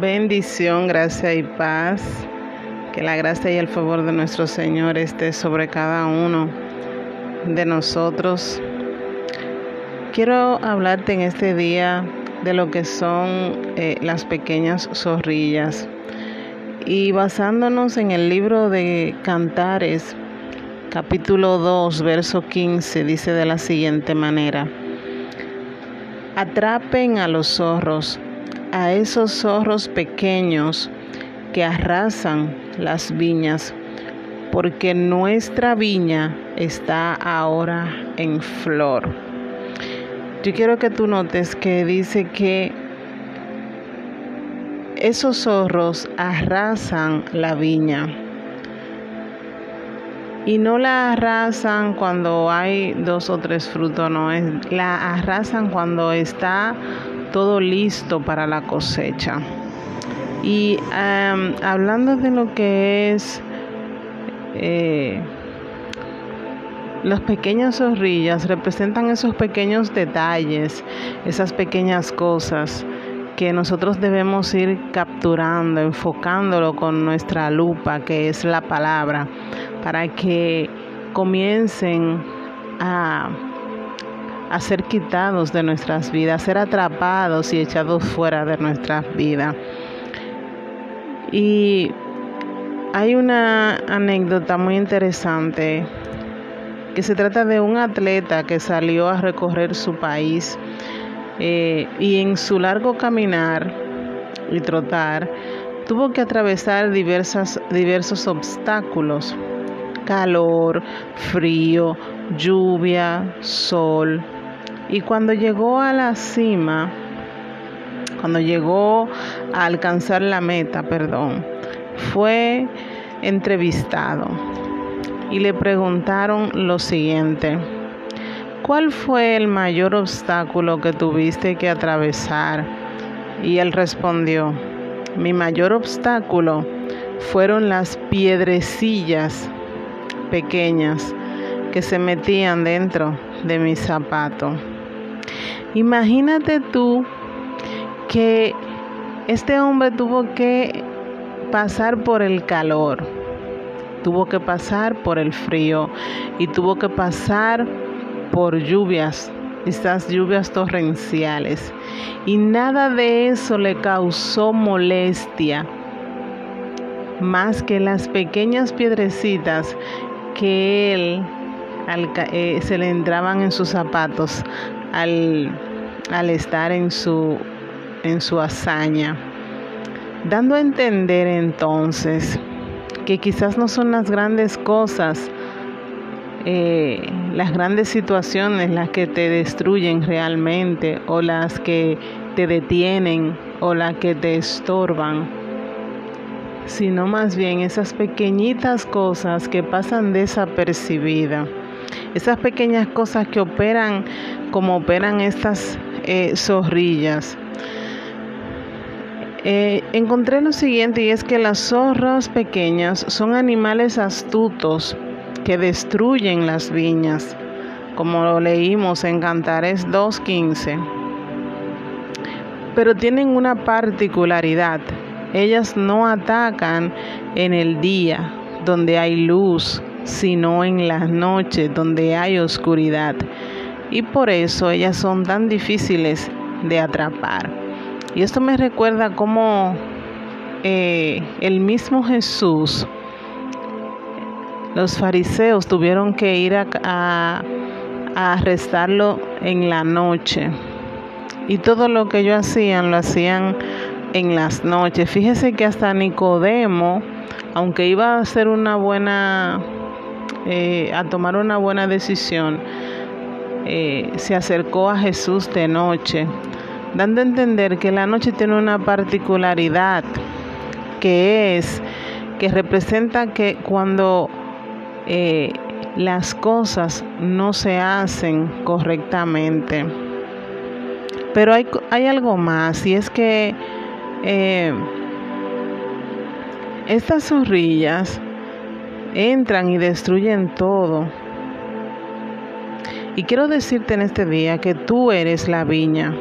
Bendición, gracia y paz. Que la gracia y el favor de nuestro Señor esté sobre cada uno de nosotros. Quiero hablarte en este día de lo que son eh, las pequeñas zorrillas. Y basándonos en el libro de Cantares, capítulo 2, verso 15, dice de la siguiente manera. Atrapen a los zorros a esos zorros pequeños que arrasan las viñas, porque nuestra viña está ahora en flor. Yo quiero que tú notes que dice que esos zorros arrasan la viña. Y no la arrasan cuando hay dos o tres frutos, no, es, la arrasan cuando está todo listo para la cosecha. Y hablando de lo que es eh, las pequeñas zorrillas, representan esos pequeños detalles, esas pequeñas cosas que nosotros debemos ir capturando, enfocándolo con nuestra lupa, que es la palabra, para que comiencen a ser quitados de nuestras vidas, ser atrapados y echados fuera de nuestras vidas. Y hay una anécdota muy interesante que se trata de un atleta que salió a recorrer su país eh, y en su largo caminar y trotar tuvo que atravesar diversas, diversos obstáculos, calor, frío, lluvia, sol, y cuando llegó a la cima, cuando llegó a alcanzar la meta, perdón, fue entrevistado y le preguntaron lo siguiente, ¿cuál fue el mayor obstáculo que tuviste que atravesar? Y él respondió, mi mayor obstáculo fueron las piedrecillas pequeñas que se metían dentro de mi zapato. Imagínate tú que este hombre tuvo que pasar por el calor, tuvo que pasar por el frío y tuvo que pasar por lluvias, estas lluvias torrenciales. Y nada de eso le causó molestia, más que las pequeñas piedrecitas que él eh, se le entraban en sus zapatos al, al estar en su, en su hazaña, dando a entender entonces que quizás no son las grandes cosas, eh, las grandes situaciones las que te destruyen realmente o las que te detienen o las que te estorban, sino más bien esas pequeñitas cosas que pasan desapercibidas esas pequeñas cosas que operan como operan estas eh, zorrillas. Eh, encontré lo siguiente y es que las zorras pequeñas son animales astutos que destruyen las viñas, como lo leímos en Cantares 2.15. Pero tienen una particularidad, ellas no atacan en el día, donde hay luz, sino en las noches donde hay oscuridad. Y por eso ellas son tan difíciles de atrapar. Y esto me recuerda cómo eh, el mismo Jesús, los fariseos tuvieron que ir a, a, a arrestarlo en la noche. Y todo lo que ellos hacían, lo hacían en las noches. Fíjese que hasta Nicodemo, aunque iba a ser una buena eh, a tomar una buena decisión, eh, se acercó a Jesús de noche, dando a entender que la noche tiene una particularidad, que es, que representa que cuando eh, las cosas no se hacen correctamente. Pero hay, hay algo más, y es que estas zorrillas entran y destruyen todo. Y quiero decirte en este día que tú eres la viña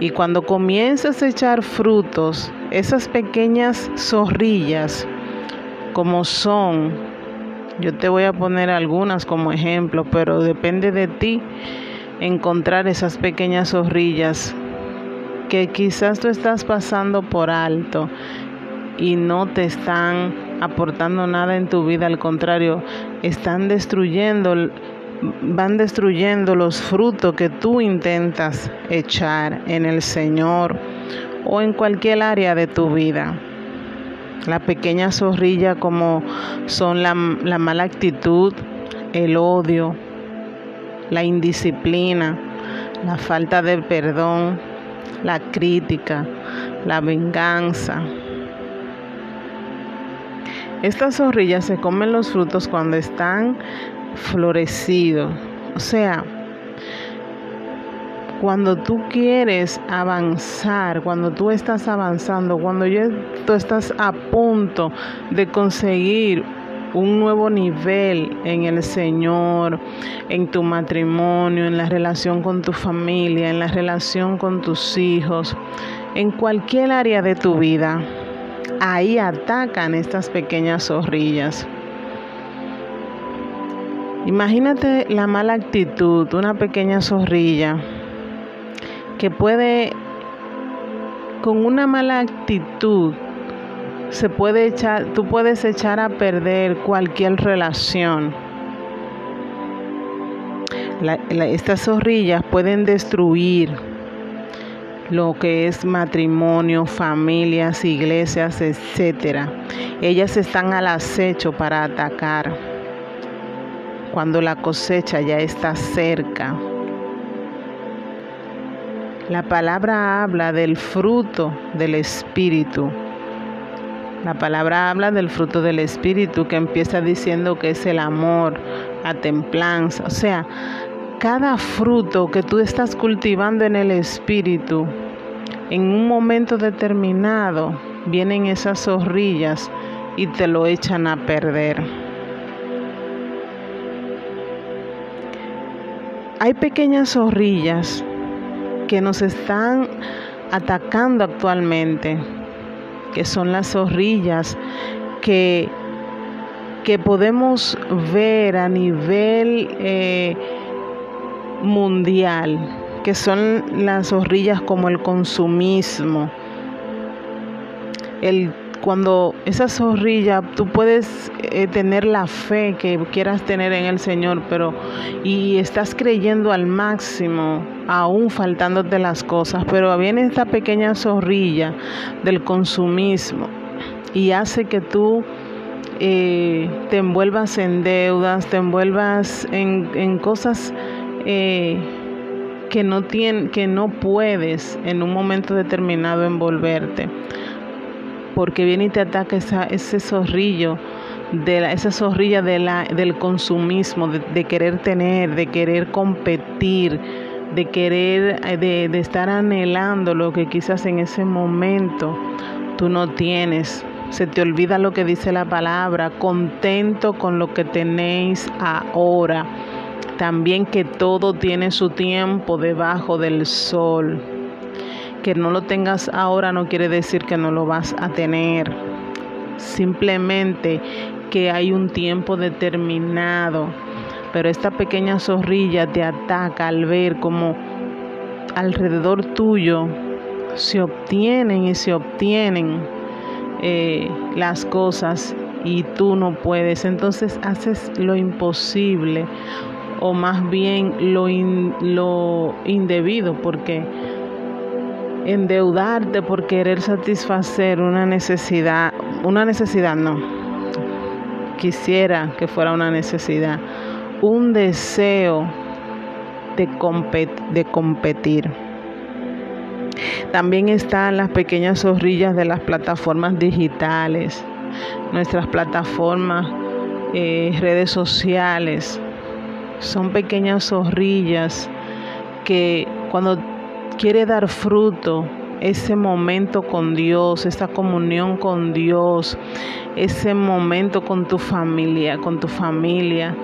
Y cuando comienzas a echar frutos, esas pequeñas zorrillas, como son, yo te voy a poner algunas como ejemplo, pero depende de ti encontrar esas pequeñas zorrillas que quizás tú estás pasando por alto y no te están aportando nada en tu vida, al contrario, están destruyendo, van destruyendo los frutos que tú intentas echar en el Señor o en cualquier área de tu vida. La pequeña zorrilla como son la, la mala actitud, el odio, la indisciplina, la falta de perdón, la crítica, la venganza. Estas zorrillas se comen los frutos cuando están florecidos. O sea, cuando tú quieres avanzar, cuando tú estás avanzando, cuando ya tú estás a punto de conseguir un nuevo nivel en el Señor, en tu matrimonio, en la relación con tu familia, en la relación con tus hijos, en cualquier área de tu vida. Ahí atacan estas pequeñas zorrillas. Imagínate la mala actitud, una pequeña zorrilla que puede, con una mala actitud, se puede echar, tú puedes echar a perder cualquier relación. estas zorrillas pueden destruir lo que es matrimonio, familias, iglesias, etcétera. Ellas están al acecho para atacar cuando la cosecha ya está cerca. La palabra habla del fruto del Espíritu. La palabra habla del fruto del Espíritu que empieza diciendo que es el amor, la templanza. O sea, cada fruto que tú estás cultivando en el Espíritu, en un momento determinado, vienen esas zorrillas y te lo echan a perder. Hay pequeñas zorrillas que nos están atacando actualmente que son las zorrillas que, que podemos ver a nivel eh, mundial, que son las zorrillas como el consumismo, el cuando esa zorrilla, tú puedes eh, tener la fe que quieras tener en el Señor, pero y estás creyendo al máximo, aún faltándote las cosas, pero viene esta pequeña zorrilla del consumismo y hace que tú eh, te envuelvas en deudas, te envuelvas en, cosas eh, que no que no puedes en un momento determinado envolverte porque viene y te ataca ese zorrillo, de esa zorrilla de la, del consumismo, de, querer tener, de querer competir, de querer, eh, de estar anhelando lo que quizás en ese momento tú no tienes. Se te olvida lo que dice la palabra, contento con lo que tenéis ahora. También que todo tiene su tiempo debajo del sol que no lo tengas ahora no quiere decir que no lo vas a tener. Simplemente que hay un tiempo determinado. Pero esta pequeña zorrilla te ataca al ver como alrededor tuyo se obtienen y se obtienen eh, las cosas y tú no puedes. Entonces haces lo imposible o más bien lo, lo indebido porque endeudarte por querer satisfacer una necesidad, una necesidad no, quisiera que fuera una necesidad, un deseo de, competir. También están las pequeñas zorrillas de las plataformas digitales, nuestras plataformas, eh, redes sociales. Son pequeñas zorrillas que cuando quiere dar fruto ese momento con Dios, esa comunión con Dios, ese momento con tu familia, con tu familia.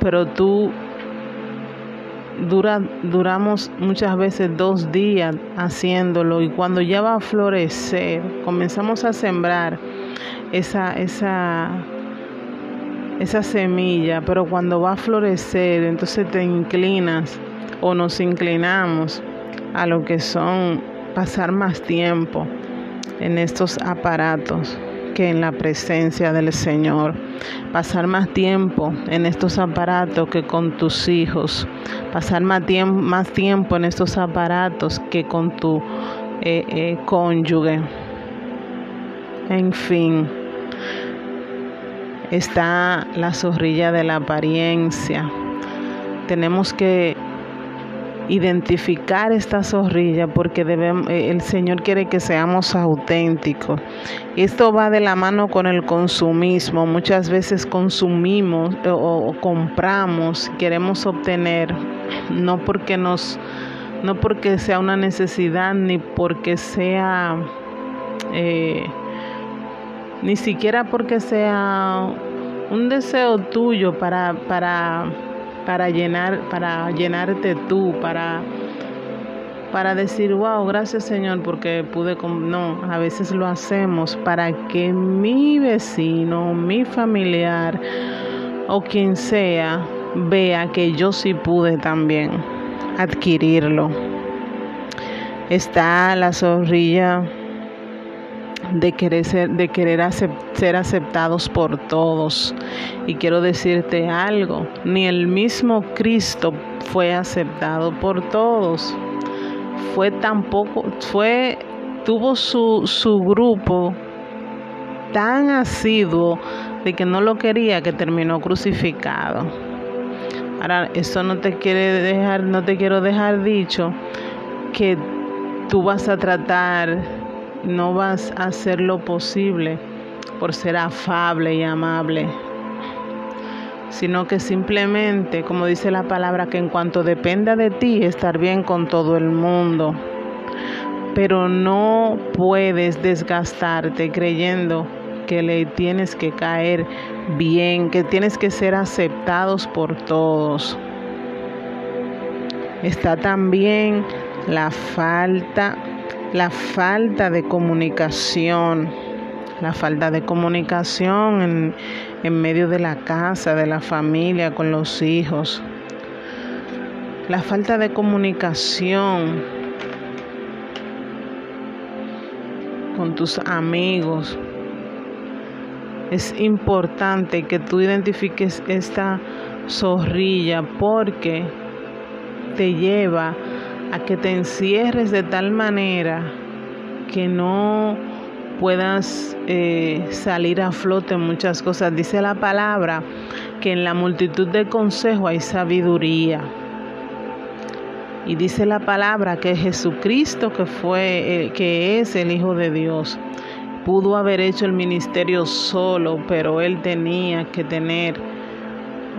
Pero tú dura, duramos muchas veces dos días haciéndolo y cuando ya va a florecer, comenzamos a sembrar esa, esa, esa semilla, pero cuando va a florecer, entonces te inclinas o nos inclinamos a lo que son pasar más tiempo en estos aparatos que en la presencia del Señor. Pasar más tiempo en estos aparatos que con tus hijos. Pasar más tiempo, más tiempo en estos aparatos que con tu eh, eh, cónyuge. En fin, está la zorrilla de la apariencia. Tenemos que identificar esta zorrilla porque debemos, eh, el Señor quiere que seamos auténticos. Esto va de la mano con el consumismo. Muchas veces consumimos eh, o, compramos, queremos obtener, no porque nos, no porque sea una necesidad ni porque sea, eh, ni siquiera porque sea un deseo tuyo para, para para llenar, para llenarte tú, para, para decir, wow, gracias Señor, porque pude, no, a veces lo hacemos para que mi vecino, mi familiar o quien sea vea que yo sí pude también adquirirlo. Está la zorrilla de querer ser, de querer ser aceptados por todos. Y quiero decirte algo, ni el mismo Cristo fue aceptado por todos. Fue tampoco, fue, tuvo su, su grupo tan asiduo de que no lo quería que terminó crucificado. Ahora, eso no te quiere dejar, no te quiero dejar dicho que tú vas a tratar no vas a hacer lo posible por ser afable y amable, sino que simplemente, como dice la palabra, que en cuanto dependa de ti, estar bien con todo el mundo. Pero no puedes desgastarte creyendo que le tienes que caer bien, que tienes que ser aceptados por todos. Está también la falta la falta de comunicación, la falta de comunicación en, en, medio de la casa, de la familia, con los hijos, la falta de comunicación con tus amigos. Es importante que tú identifiques esta zorrilla porque te lleva a que te encierres de tal manera que no puedas eh, salir a flote muchas cosas. Dice la palabra que en la multitud de consejos hay sabiduría. Y dice la palabra que Jesucristo, que fue, eh, que es el Hijo de Dios, pudo haber hecho el ministerio solo, pero él tenía que tener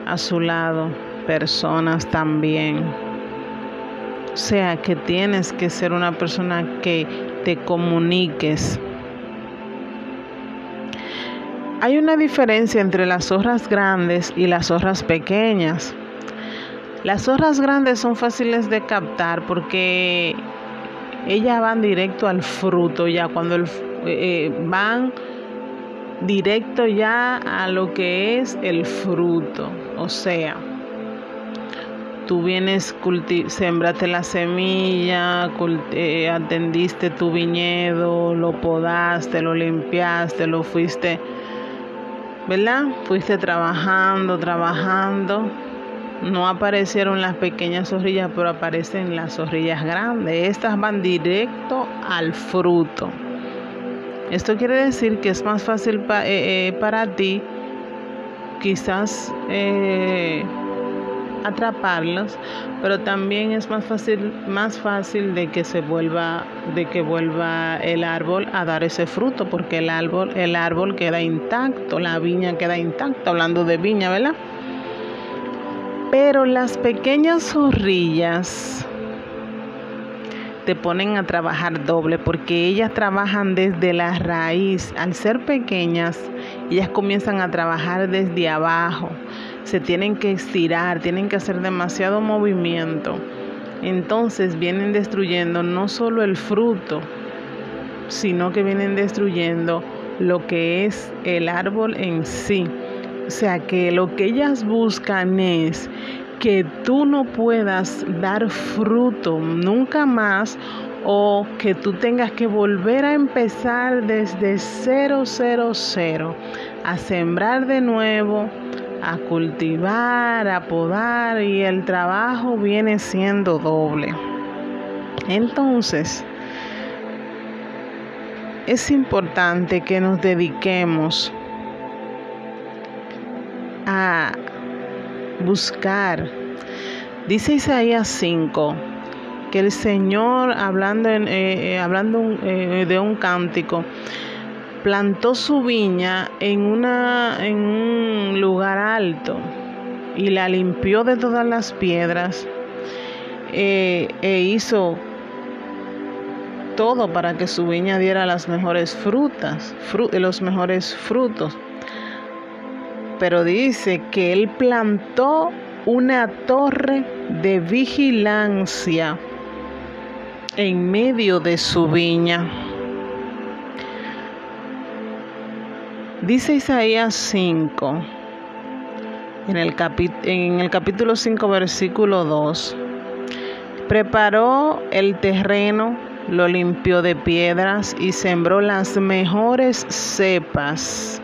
a su lado personas también. O sea que tienes que ser una persona que te comuniques. Hay una diferencia entre las zorras grandes y las zorras pequeñas. Las zorras grandes son fáciles de captar porque ellas van directo al fruto ya cuando eh, van directo ya a lo que es el fruto, o sea, tú vienes, sembraste la semilla, eh, atendiste tu viñedo, lo podaste, lo limpiaste, lo fuiste, ¿verdad? Fuiste trabajando, trabajando. No aparecieron las pequeñas zorrillas, pero aparecen las zorrillas grandes. Estas van directo al fruto. Esto quiere decir que es más fácil eh, eh, para ti, quizás atraparlos, pero también es más fácil, más fácil de que se vuelva, de que vuelva el árbol a dar ese fruto, porque el árbol, el árbol queda intacto, la viña queda intacta, hablando de viña, ¿verdad? Pero las pequeñas zorrillas te ponen a trabajar doble porque ellas trabajan desde la raíz. Al ser pequeñas, ellas comienzan a trabajar desde abajo. Se tienen que estirar, tienen que hacer demasiado movimiento. Entonces vienen destruyendo no solo el fruto, sino que vienen destruyendo lo que es el árbol en sí. O sea que lo que ellas buscan es que tú no puedas dar fruto nunca más o que tú tengas que volver a empezar desde cero, cero, cero, a sembrar de nuevo, a cultivar, a podar y el trabajo viene siendo doble. Entonces, es importante que nos dediquemos a buscar. Dice Isaías 5 que el Señor, hablando, en, eh, eh, hablando eh, de un cántico, plantó su viña en, una, en un lugar alto y la limpió de todas las piedras e hizo todo para que su viña diera las mejores frutas, los mejores frutos pero dice que él plantó una torre de vigilancia en medio de su viña. Dice Isaías 5, en el, capítulo 5, versículo 2, preparó el terreno, lo limpió de piedras y sembró las mejores cepas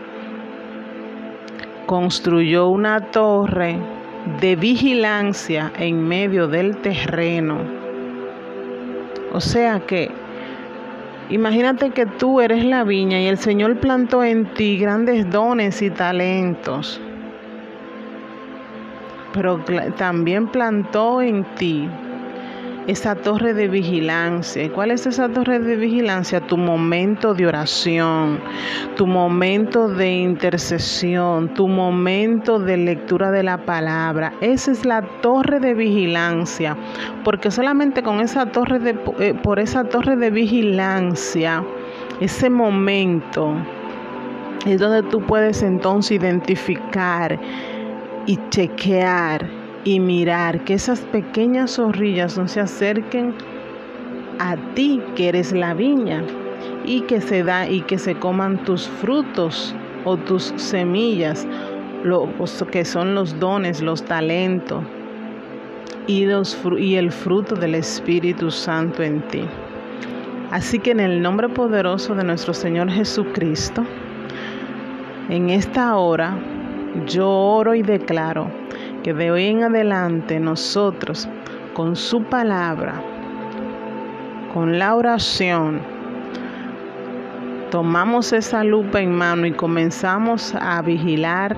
construyó una torre de vigilancia en medio del terreno. O sea que, imagínate que tú eres la viña y el Señor plantó en ti grandes dones y talentos, pero también plantó en ti esa torre de vigilancia. ¿Cuál es esa torre de vigilancia? Tu momento de oración, tu momento de intercesión, tu momento de lectura de la palabra. Esa es la torre de vigilancia, porque solamente con esa torre de eh, por esa torre de vigilancia, ese momento es donde tú puedes entonces identificar y chequear y mirar que esas pequeñas zorrillas no se acerquen a ti que eres la viña y que se da y que se coman tus frutos o tus semillas, lo, que son los dones, los talentos y, los, y el fruto del Espíritu Santo en ti. Así que en el nombre poderoso de nuestro Señor Jesucristo, en esta hora yo oro y declaro que de hoy en adelante nosotros, con su palabra, con la oración, tomamos esa lupa en mano y comenzamos a vigilar,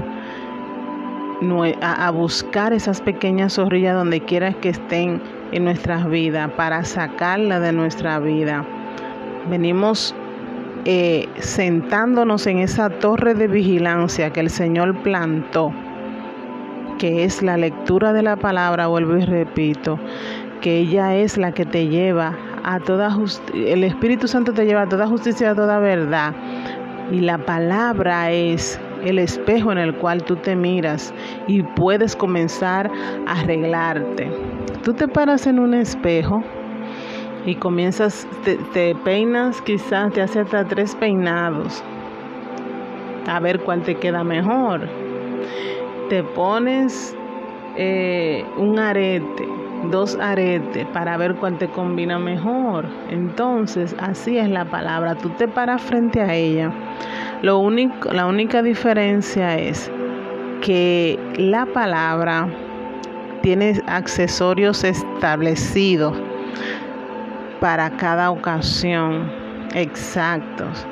a buscar esas pequeñas zorrillas donde quiera que estén en nuestras vidas, para sacarla de nuestra vida. Venimos eh, sentándonos en esa torre de vigilancia que el Señor plantó que es la lectura de la palabra, vuelvo y repito, que ella es la que te lleva a toda justicia, el Espíritu Santo te lleva a toda justicia, a toda verdad. Y la palabra es el espejo en el cual tú te miras y puedes comenzar a arreglarte. Tú te paras en un espejo y comienzas, te, te peinas, quizás te hace hasta tres peinados, a ver cuál te queda mejor te pones eh, un arete, dos aretes para ver cuál te combina mejor. Entonces, así es la palabra. Tú te paras frente a ella. Lo único, la única diferencia es que la palabra tiene accesorios establecidos para cada ocasión exactos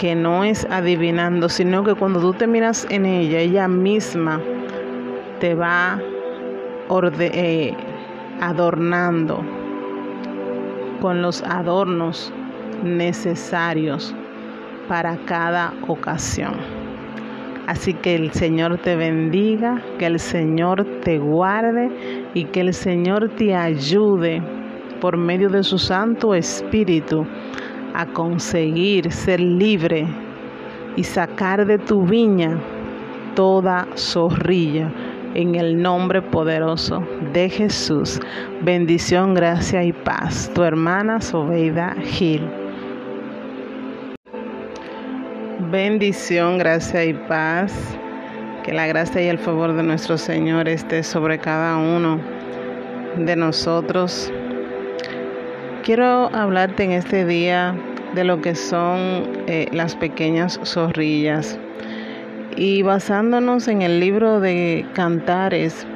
que no es adivinando, sino que cuando tú te miras en ella, ella misma te va eh, adornando con los adornos necesarios para cada ocasión. Así que el Señor te bendiga, que el Señor te guarde y que el Señor te ayude por medio de su Santo Espíritu a conseguir ser libre y sacar de tu viña toda zorrilla en el nombre poderoso de Jesús. Bendición, gracia y paz. Tu hermana Sobeida Gil. Bendición, gracia y paz. Que la gracia y el favor de nuestro Señor esté sobre cada uno de nosotros. Quiero hablarte en este día de lo que son eh, las pequeñas zorrillas. Y basándonos en el libro de Cantares,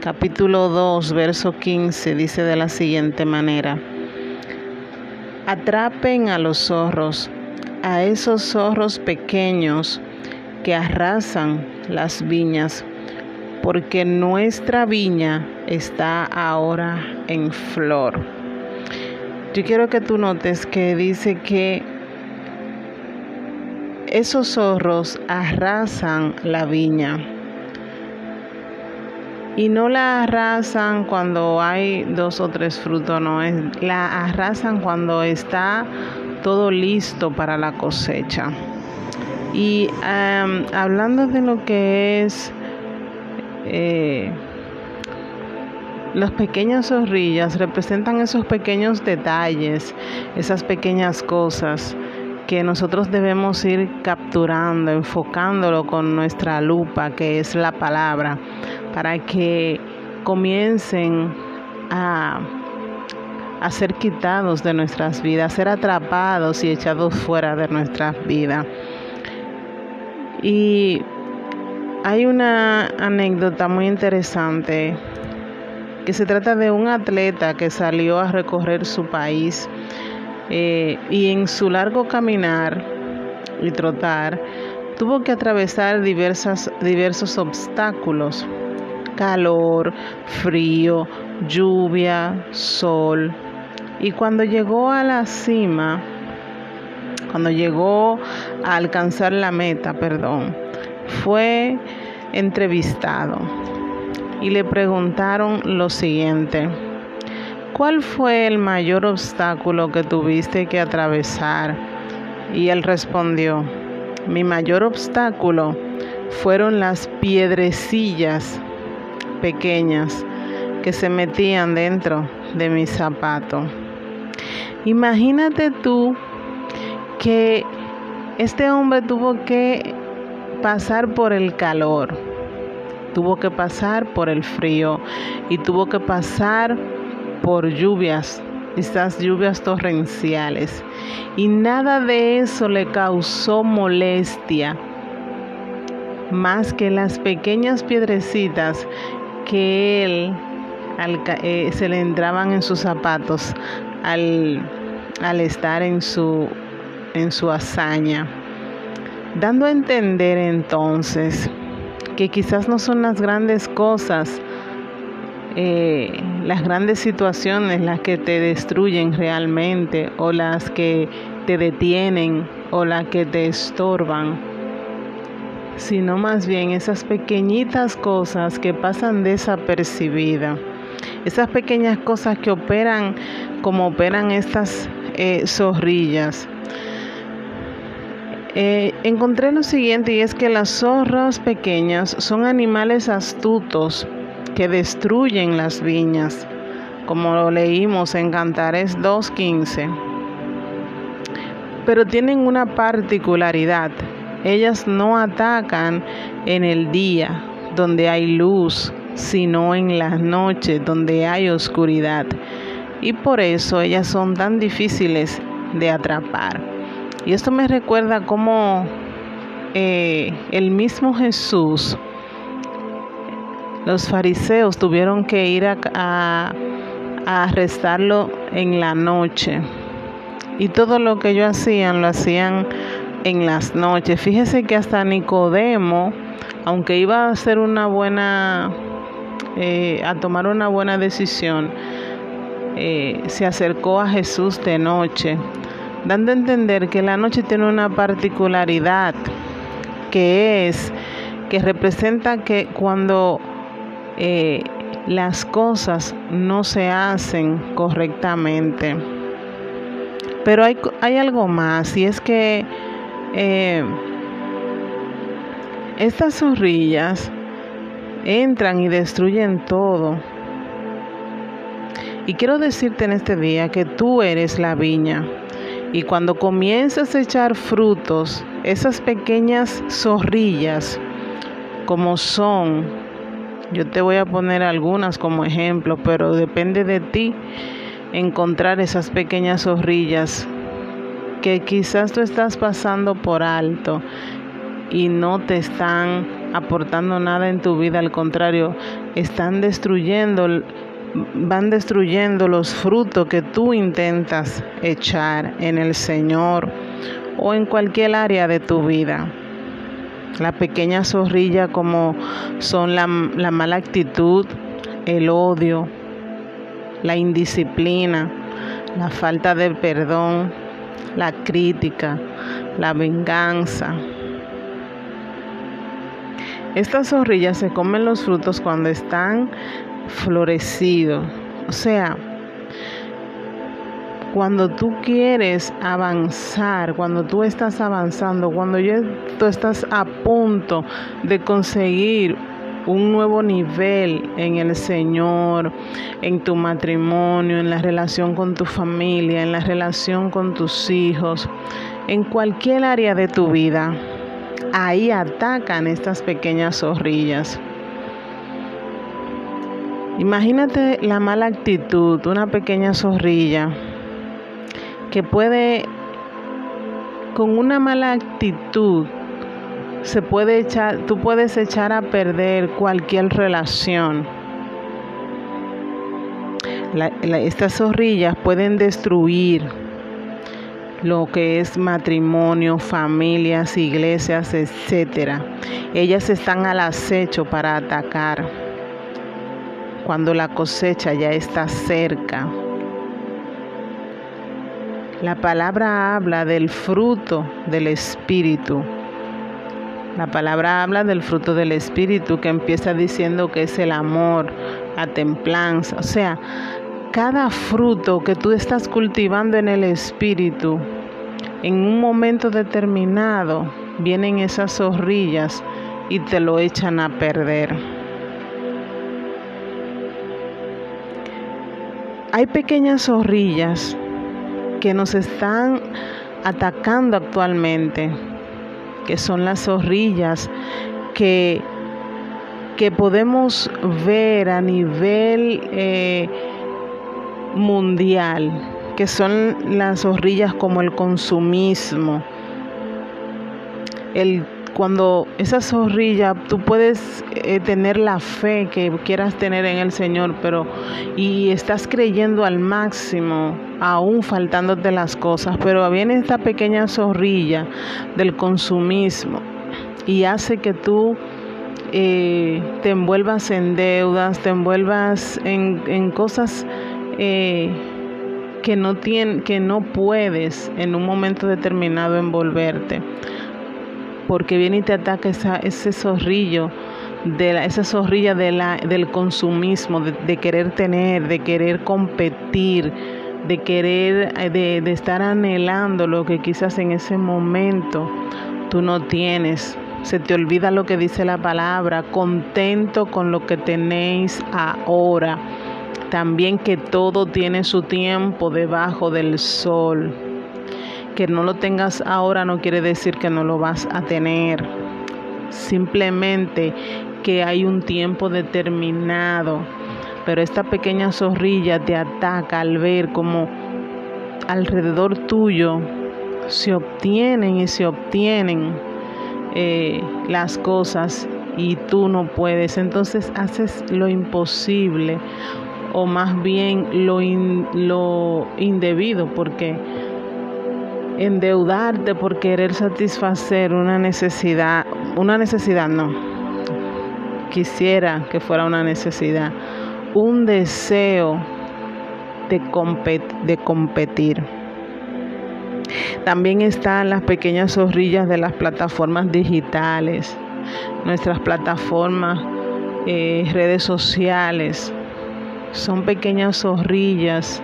capítulo 2, verso 15, dice de la siguiente manera, atrapen a los zorros, a esos zorros pequeños que arrasan las viñas, porque nuestra viña está ahora en flor. Yo quiero que tú notes que dice que esos zorros arrasan la viña. Y no la arrasan cuando hay dos o tres frutos, no, es, la arrasan cuando está todo listo para la cosecha. Y hablando de lo que es eh, las pequeñas zorrillas, representan esos pequeños detalles, esas pequeñas cosas que nosotros debemos ir capturando, enfocándolo con nuestra lupa, que es la palabra, para que comiencen a, a ser quitados de nuestras vidas, ser atrapados y echados fuera de nuestras vidas. Y hay una anécdota muy interesante se trata de un atleta que salió a recorrer su país eh, y en su largo caminar y trotar tuvo que atravesar diversas, diversos obstáculos, calor, frío, lluvia, sol. Y cuando llegó a la cima, cuando llegó a alcanzar la meta, perdón, fue entrevistado y le preguntaron lo siguiente. ¿Cuál fue el mayor obstáculo que tuviste que atravesar? Y él respondió, mi mayor obstáculo fueron las piedrecillas pequeñas que se metían dentro de mi zapato. Imagínate tú que este hombre tuvo que pasar por el calor, tuvo que pasar por el frío y tuvo que pasar por lluvias, estas lluvias torrenciales. Y nada de eso le causó molestia, más que las pequeñas piedrecitas que él eh, se le entraban en sus zapatos al, al estar en su, en su hazaña. Dando a entender entonces que quizás no son las grandes cosas eh, las grandes situaciones las que te destruyen realmente o las que te detienen o las que te estorban, sino más bien esas pequeñitas cosas que pasan desapercibidas, esas pequeñas cosas que operan como operan estas eh, zorrillas. Eh, encontré lo siguiente y es que las zorras pequeñas son animales astutos que destruyen las viñas, como lo leímos en Cantares 2.15. Pero tienen una particularidad, ellas no atacan en el día, donde hay luz, sino en las noches, donde hay oscuridad. Y por eso ellas son tan difíciles de atrapar. Y esto me recuerda cómo eh, el mismo Jesús los fariseos tuvieron que ir a, arrestarlo en la noche. Y todo lo que ellos hacían, lo hacían en las noches. Fíjese que hasta Nicodemo, aunque iba a hacer una buena, eh, a tomar una buena decisión, eh, se acercó a Jesús de noche, dando a entender que la noche tiene una particularidad, que es que representa que cuando eh, las cosas no se hacen correctamente. Pero hay, hay algo más y es que eh, estas zorrillas entran y destruyen todo. Y quiero decirte en este día que tú eres la viña. Y cuando comienzas a echar frutos, esas pequeñas zorrillas, como son, yo te voy a poner algunas como ejemplo, pero depende de ti encontrar esas pequeñas zorrillas que quizás tú estás pasando por alto y no te están aportando nada en tu vida, al contrario, están destruyendo, van destruyendo los frutos que tú intentas echar en el Señor o en cualquier área de tu vida. La pequeña zorrilla como son la, la mala actitud, el odio, la indisciplina, la falta de perdón, la crítica, la venganza. Estas zorrillas se comen los frutos cuando están florecidos. O sea, cuando tú quieres avanzar, cuando tú estás avanzando, cuando tú estás a punto de conseguir un nuevo nivel en el Señor, en tu matrimonio, en la relación con tu familia, en la relación con tus hijos, en cualquier área de tu vida. Ahí atacan estas pequeñas zorrillas. Imagínate la mala actitud, una pequeña zorrilla que puede, con una mala actitud, se puede echar, tú puedes echar a perder cualquier relación. estas zorrillas pueden destruir lo que es matrimonio, familias, iglesias, etcétera. Ellas están al acecho para atacar cuando la cosecha ya está cerca. La palabra habla del fruto del Espíritu. La palabra habla del fruto del Espíritu que empieza diciendo que es el amor, la templanza. O sea, cada fruto que tú estás cultivando en el Espíritu, en un momento determinado vienen esas zorrillas y te lo echan a perder. Hay pequeñas zorrillas que nos están atacando actualmente que son las zorrillas que, que podemos ver a nivel eh, mundial, que son las zorrillas como el consumismo, el cuando esa zorrilla, tú puedes eh, tener la fe que quieras tener en el Señor, pero y estás creyendo al máximo, aún faltándote las cosas, pero viene esta pequeña zorrilla del consumismo y hace que tú eh, te envuelvas en deudas, te envuelvas en, cosas eh, que no que no puedes en un momento determinado envolverte porque viene y te ataca ese zorrillo, de esa zorrilla de la, del consumismo, de, querer tener, de querer competir, de querer, eh, de estar anhelando lo que quizás en ese momento tú no tienes. Se te olvida lo que dice la palabra, contento con lo que tenéis ahora. También que todo tiene su tiempo debajo del sol que no lo tengas ahora no quiere decir que no lo vas a tener. Simplemente que hay un tiempo determinado. Pero esta pequeña zorrilla te ataca al ver como alrededor tuyo se obtienen y se obtienen eh, las cosas y tú no puedes. Entonces haces lo imposible o más bien lo, lo indebido porque endeudarte por querer satisfacer una necesidad, una necesidad no, quisiera que fuera una necesidad, un deseo de, competir. También están las pequeñas zorrillas de las plataformas digitales, nuestras plataformas eh, redes sociales. Son pequeñas zorrillas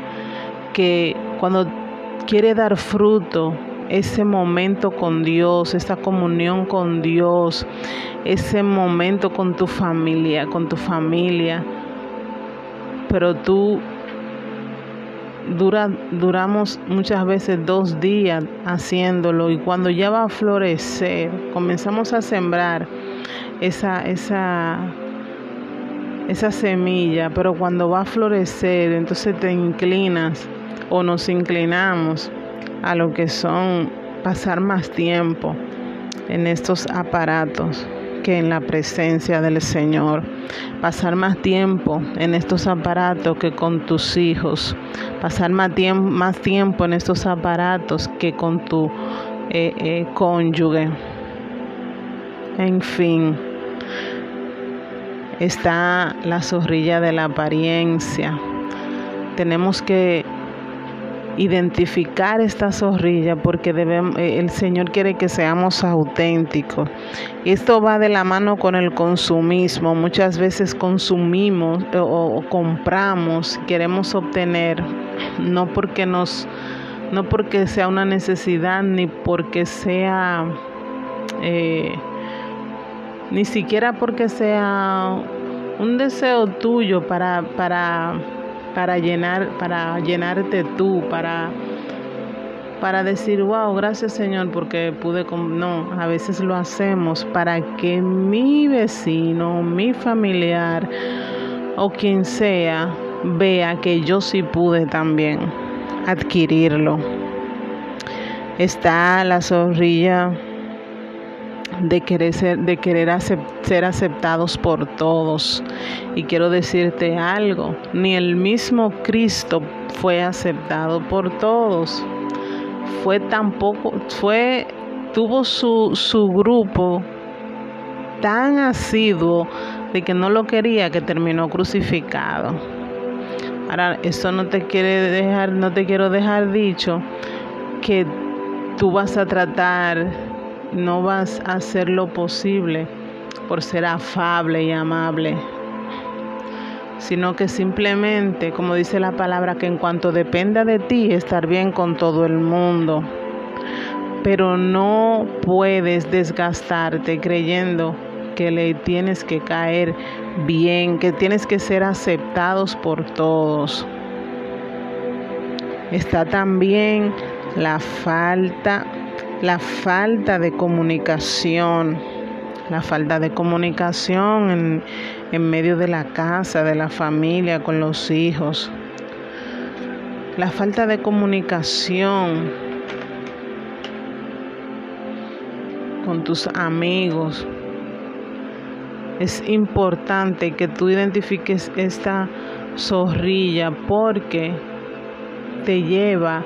que cuando quiere dar fruto, ese momento con Dios, esa comunión con Dios, ese momento con tu familia, con tu familia. Pero tú dura, duramos muchas veces dos días haciéndolo y cuando ya va a florecer, comenzamos a sembrar esa, esa, esa semilla, pero cuando va a florecer, entonces te inclinas o nos inclinamos a lo que son pasar más tiempo en estos aparatos que en la presencia del Señor. Pasar más tiempo en estos aparatos que con tus hijos. Pasar más tiempo, más tiempo en estos aparatos que con tu eh, eh, cónyuge. En fin, está la zorrilla de la apariencia. Tenemos que identificar esta zorrilla porque debemos, eh, el Señor quiere que seamos auténticos. Esto va de la mano con el consumismo. Muchas veces consumimos eh, o, compramos, queremos obtener, no porque nos, no porque sea una necesidad ni porque sea, eh, ni siquiera porque sea un deseo tuyo para, para para llenar, para llenarte tú, para, para decir, wow, gracias Señor, porque pude, no, a veces lo hacemos para que mi vecino, mi familiar o quien sea vea que yo sí pude también adquirirlo. Está la zorrilla de querer ser, de querer ser aceptados por todos. Y quiero decirte algo, ni el mismo Cristo fue aceptado por todos. Fue tampoco, fue, tuvo su, su grupo tan asiduo de que no lo quería que terminó crucificado. Ahora, eso no te quiere dejar, no te quiero dejar dicho que tú vas a tratar no vas a hacer lo posible por ser afable y amable, sino que simplemente, como dice la palabra, que en cuanto dependa de ti, estar bien con todo el mundo. Pero no puedes desgastarte creyendo que le tienes que caer bien, que tienes que ser aceptados por todos. Está también la falta la falta de comunicación, la falta de comunicación en, en, medio de la casa, de la familia, con los hijos, la falta de comunicación con tus amigos. Es importante que tú identifiques esta zorrilla porque te lleva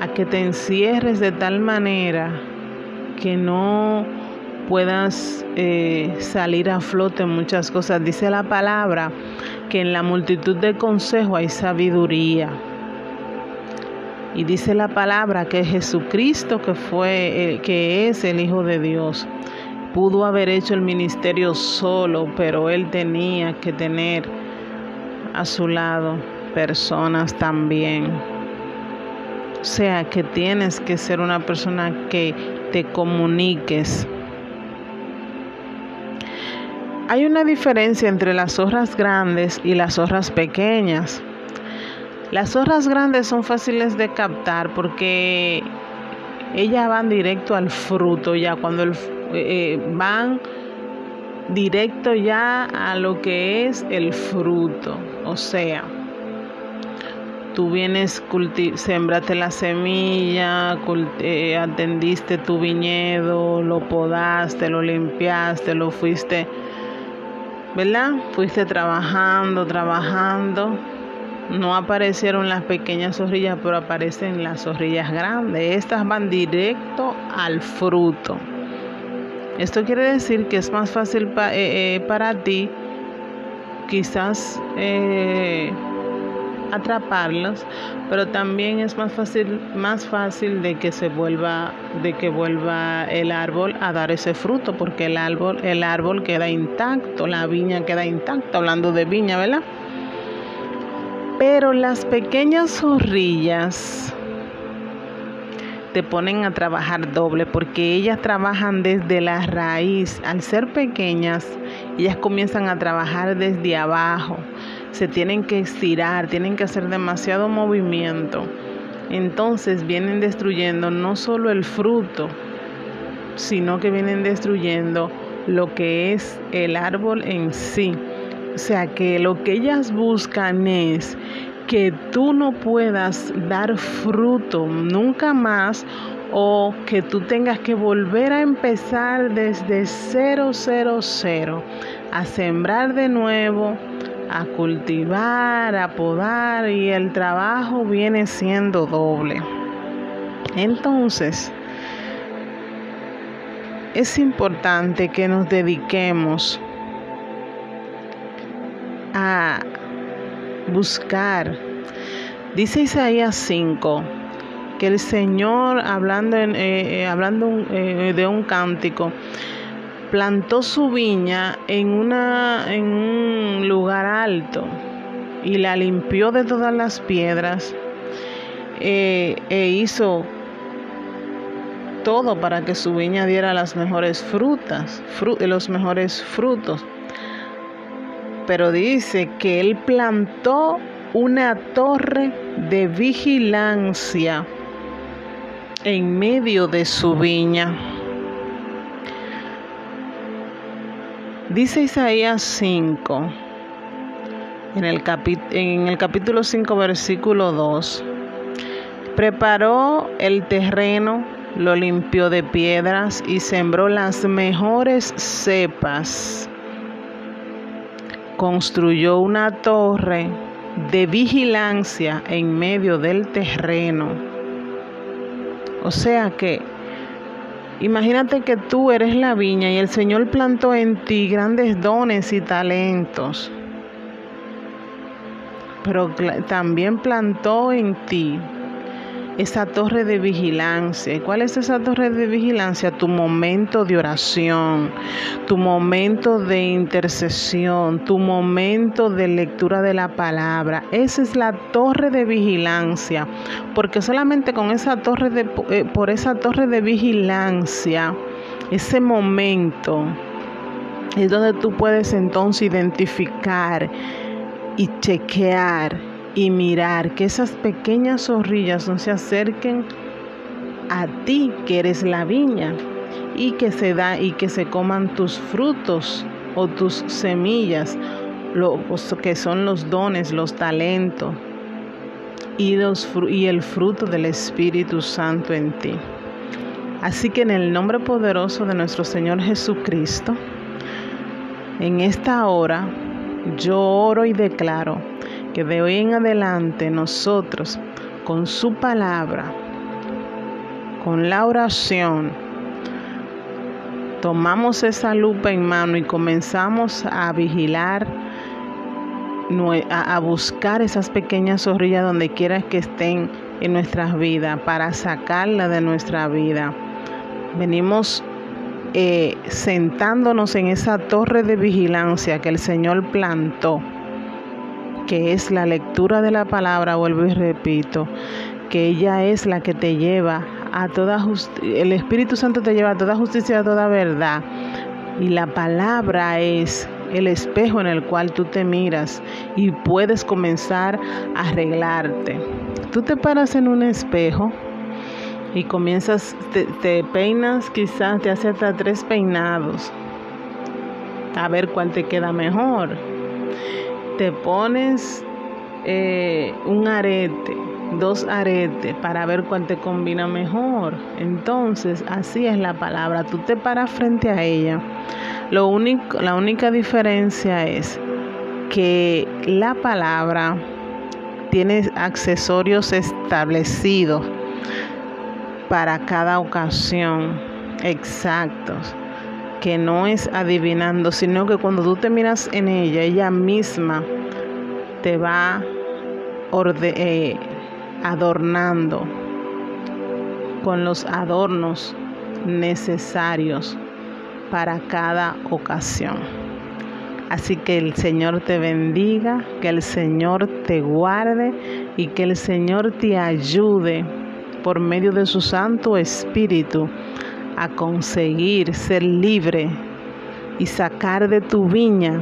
a que te encierres de tal manera que no puedas eh, salir a flote muchas cosas. Dice la palabra que en la multitud de consejos hay sabiduría. Y dice la palabra que Jesucristo, que fue, eh, que es el Hijo de Dios, pudo haber hecho el ministerio solo, pero él tenía que tener a su lado personas también sea que tienes que ser una persona que te comuniques. Hay una diferencia entre las zorras grandes y las zorras pequeñas. Las zorras grandes son fáciles de captar porque ellas van directo al fruto, ya cuando eh, eh, van directo ya a lo que es el fruto. O sea, tú vienes, sembraste la semilla, eh, atendiste tu viñedo, lo podaste, lo limpiaste, lo fuiste, ¿verdad? Fuiste trabajando, trabajando. No aparecieron las pequeñas zorrillas, pero aparecen las zorrillas grandes. Estas van directo al fruto. Esto quiere decir que es más fácil eh, eh, para ti, quizás atraparlos, pero también es más fácil, más fácil de que se vuelva, de que vuelva el árbol a dar ese fruto, porque el árbol, el árbol queda intacto, la viña queda intacta, hablando de viña, ¿verdad? Pero las pequeñas zorrillas te ponen a trabajar doble porque ellas trabajan desde la raíz. Al ser pequeñas, ellas comienzan a trabajar desde abajo. Se tienen que estirar, tienen que hacer demasiado movimiento. Entonces vienen destruyendo no solo el fruto, sino que vienen destruyendo lo que es el árbol en sí. O sea que lo que ellas buscan es que tú no puedas dar fruto nunca más o que tú tengas que volver a empezar desde cero, cero, cero, a sembrar de nuevo, a cultivar, a podar y el trabajo viene siendo doble. Entonces, es importante que nos dediquemos a buscar. Dice Isaías 5 que el Señor, hablando, en, eh, eh, hablando eh, de un cántico, plantó su viña en, una, en un lugar alto y la limpió de todas las piedras e hizo todo para que su viña diera las mejores frutas, los mejores frutos pero dice que él plantó una torre de vigilancia en medio de su viña. Dice Isaías 5, en el, en el capítulo 5, versículo 2, preparó el terreno, lo limpió de piedras y sembró las mejores cepas construyó una torre de vigilancia en medio del terreno. O sea que, imagínate que tú eres la viña y el Señor plantó en ti grandes dones y talentos, pero también plantó en ti esa torre de vigilancia. ¿Y cuál es esa torre de vigilancia? Tu momento de oración, tu momento de intercesión, tu momento de lectura de la palabra. Esa es la torre de vigilancia, porque solamente con esa torre de eh, por esa torre de vigilancia, ese momento es donde tú puedes entonces identificar y chequear y mirar que esas pequeñas zorrillas no se acerquen a ti que eres la viña y que se da y que se coman tus frutos o tus semillas, lo que son los dones, los talentos y, y el fruto del Espíritu Santo en ti. Así que en el nombre poderoso de nuestro Señor Jesucristo, en esta hora yo oro y declaro que de hoy en adelante nosotros, con su palabra, con la oración, tomamos esa lupa en mano y comenzamos a vigilar, a buscar esas pequeñas zorrillas donde quiera que estén en nuestras vidas, para sacarla de nuestra vida. Venimos eh, sentándonos en esa torre de vigilancia que el Señor plantó que es la lectura de la palabra, vuelvo y repito, que ella es la que te lleva a toda justicia, el Espíritu Santo te lleva a toda justicia, a toda verdad. Y la palabra es el espejo en el cual tú te miras y puedes comenzar a arreglarte. Tú te paras en un espejo y comienzas, te, te peinas, quizás te hace hasta tres peinados, a ver cuál te queda mejor te pones eh, un arete, dos aretes para ver cuál te combina mejor. Entonces, así es la palabra. Tú te paras frente a ella. Lo único, la única diferencia es que la palabra tiene accesorios establecidos para cada ocasión exactos que no es adivinando, sino que cuando tú te miras en ella, ella misma te va eh, adornando con los adornos necesarios para cada ocasión. Así que el Señor te bendiga, que el Señor te guarde y que el Señor te ayude por medio de su Santo Espíritu a conseguir ser libre y sacar de tu viña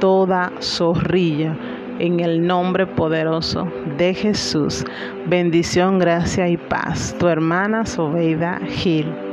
toda zorrilla en el nombre poderoso de Jesús. Bendición, gracia y paz. Tu hermana Sobeida Gil.